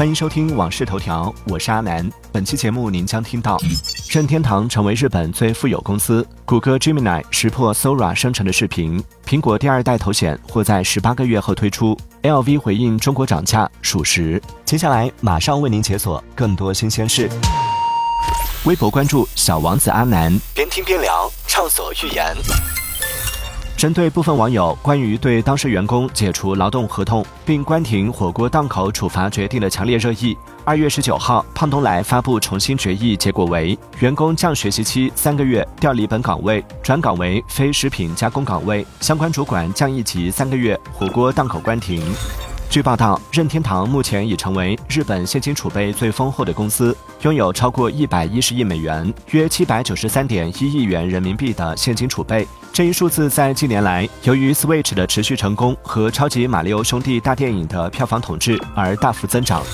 欢迎收听《往事头条》，我是阿南。本期节目您将听到：任天堂成为日本最富有公司；谷歌 Gemini 识破 Sora 生成的视频；苹果第二代头显或在十八个月后推出；LV 回应中国涨价属实。接下来马上为您解锁更多新鲜事。微博关注小王子阿南，边听边聊，畅所欲言。针对部分网友关于对当事员工解除劳动合同并关停火锅档口处罚决定的强烈热议，二月十九号，胖东来发布重新决议，结果为员工降学习期三个月，调离本岗位，转岗为非食品加工岗位，相关主管降一级三个月，火锅档口关停。据报道，任天堂目前已成为日本现金储备最丰厚的公司，拥有超过一百一十亿美元（约七百九十三点一亿元人民币）的现金储备。这一数字在近年来，由于 Switch 的持续成功和超级马里奥兄弟大电影的票房统治而大幅增长。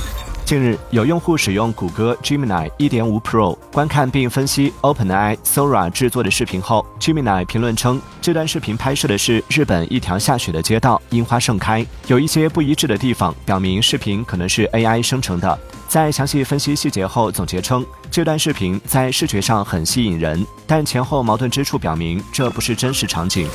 近日，有用户使用谷歌 Gemini 1.5 Pro 观看并分析 OpenAI Sora 制作的视频后，Gemini 评论称，这段视频拍摄的是日本一条下雪的街道，樱花盛开，有一些不一致的地方，表明视频可能是 AI 生成的。在详细分析细节后，总结称，这段视频在视觉上很吸引人，但前后矛盾之处表明这不是真实场景。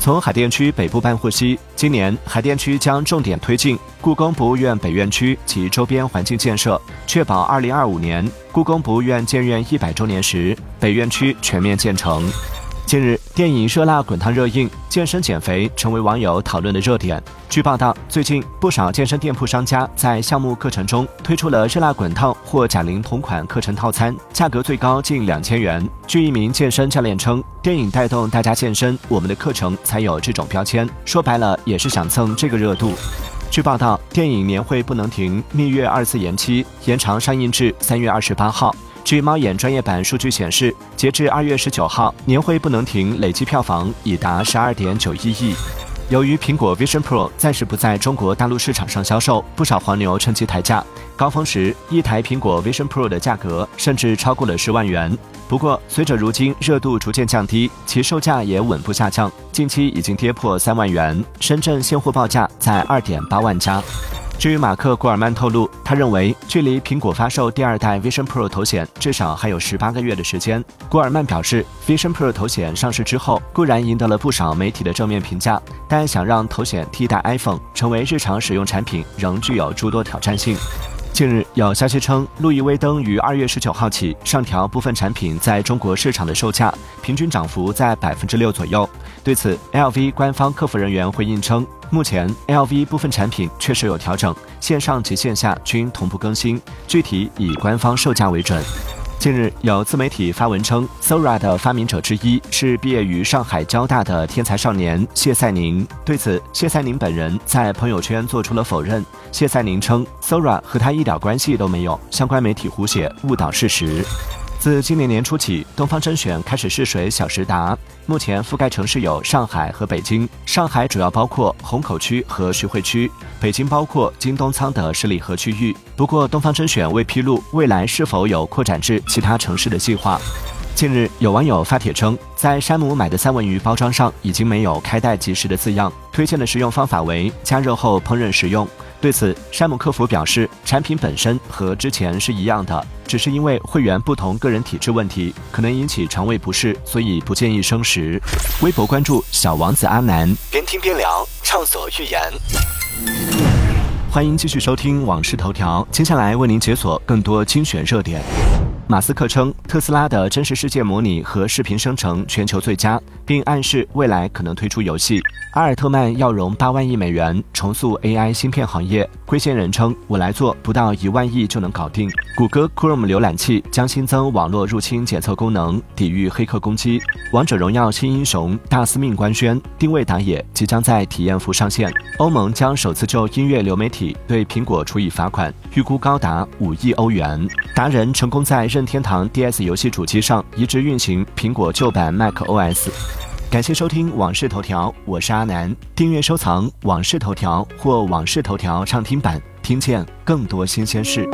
从海淀区北部办获悉，今年海淀区将重点推进故宫博物院北院区及周边环境建设，确保二零二五年故宫博物院建院一百周年时，北院区全面建成。近日，电影《热辣滚烫》热映，健身减肥成为网友讨论的热点。据报道，最近不少健身店铺商家在项目课程中推出了热辣滚烫或贾玲同款课程套餐，价格最高近两千元。据一名健身教练称，电影带动大家健身，我们的课程才有这种标签。说白了，也是想蹭这个热度。据报道，电影《年会不能停》蜜月二次延期，延长上映至三月二十八号。据猫眼专业版数据显示，截至二月十九号，年会不能停累计票房已达十二点九一亿。由于苹果 Vision Pro 暂时不在中国大陆市场上销售，不少黄牛趁机抬价。高峰时，一台苹果 Vision Pro 的价格甚至超过了十万元。不过，随着如今热度逐渐降低，其售价也稳步下降，近期已经跌破三万元。深圳现货报价在二点八万加。至于马克·古尔曼透露，他认为距离苹果发售第二代 Vision Pro 头显至少还有十八个月的时间。古尔曼表示，Vision Pro 头显上市之后固然赢得了不少媒体的正面评价，但想让头显替代 iPhone 成为日常使用产品，仍具有诸多挑战性。近日有消息称，路易威登于二月十九号起上调部分产品在中国市场的售价，平均涨幅在百分之六左右。对此，LV 官方客服人员回应称，目前 LV 部分产品确实有调整，线上及线下均同步更新，具体以官方售价为准。近日，有自媒体发文称，Sora 的发明者之一是毕业于上海交大的天才少年谢赛宁。对此，谢赛宁本人在朋友圈做出了否认。谢赛宁称，Sora 和他一点关系都没有，相关媒体胡写，误导事实。自今年年初起，东方甄选开始试水小时达，目前覆盖城市有上海和北京。上海主要包括虹口区和徐汇区，北京包括京东仓的十里河区域。不过，东方甄选未披露未来是否有扩展至其他城市的计划。近日，有网友发帖称，在山姆买的三文鱼包装上已经没有开袋即食的字样，推荐的食用方法为加热后烹饪食用。对此，山姆客服表示，产品本身和之前是一样的，只是因为会员不同个人体质问题，可能引起肠胃不适，所以不建议生食。微博关注小王子阿南，边听边聊，畅所欲言。欢迎继续收听《往事头条》，接下来为您解锁更多精选热点。马斯克称，特斯拉的真实世界模拟和视频生成全球最佳，并暗示未来可能推出游戏。阿尔特曼要融八万亿美元重塑 AI 芯片行业，龟仙人称我来做，不到一万亿就能搞定。谷歌 Chrome 浏览器将新增网络入侵检测功能，抵御黑客攻击。王者荣耀新英雄大司命官宣，定位打野即将在体验服上线。欧盟将首次就音乐流媒体对苹果处以罚款，预估高达五亿欧元。达人成功在任任天堂 DS 游戏主机上移植运行苹果旧版 macOS。感谢收听《往事头条》，我是阿南。订阅收藏《往事头条》或《往事头条》畅听版，听见更多新鲜事。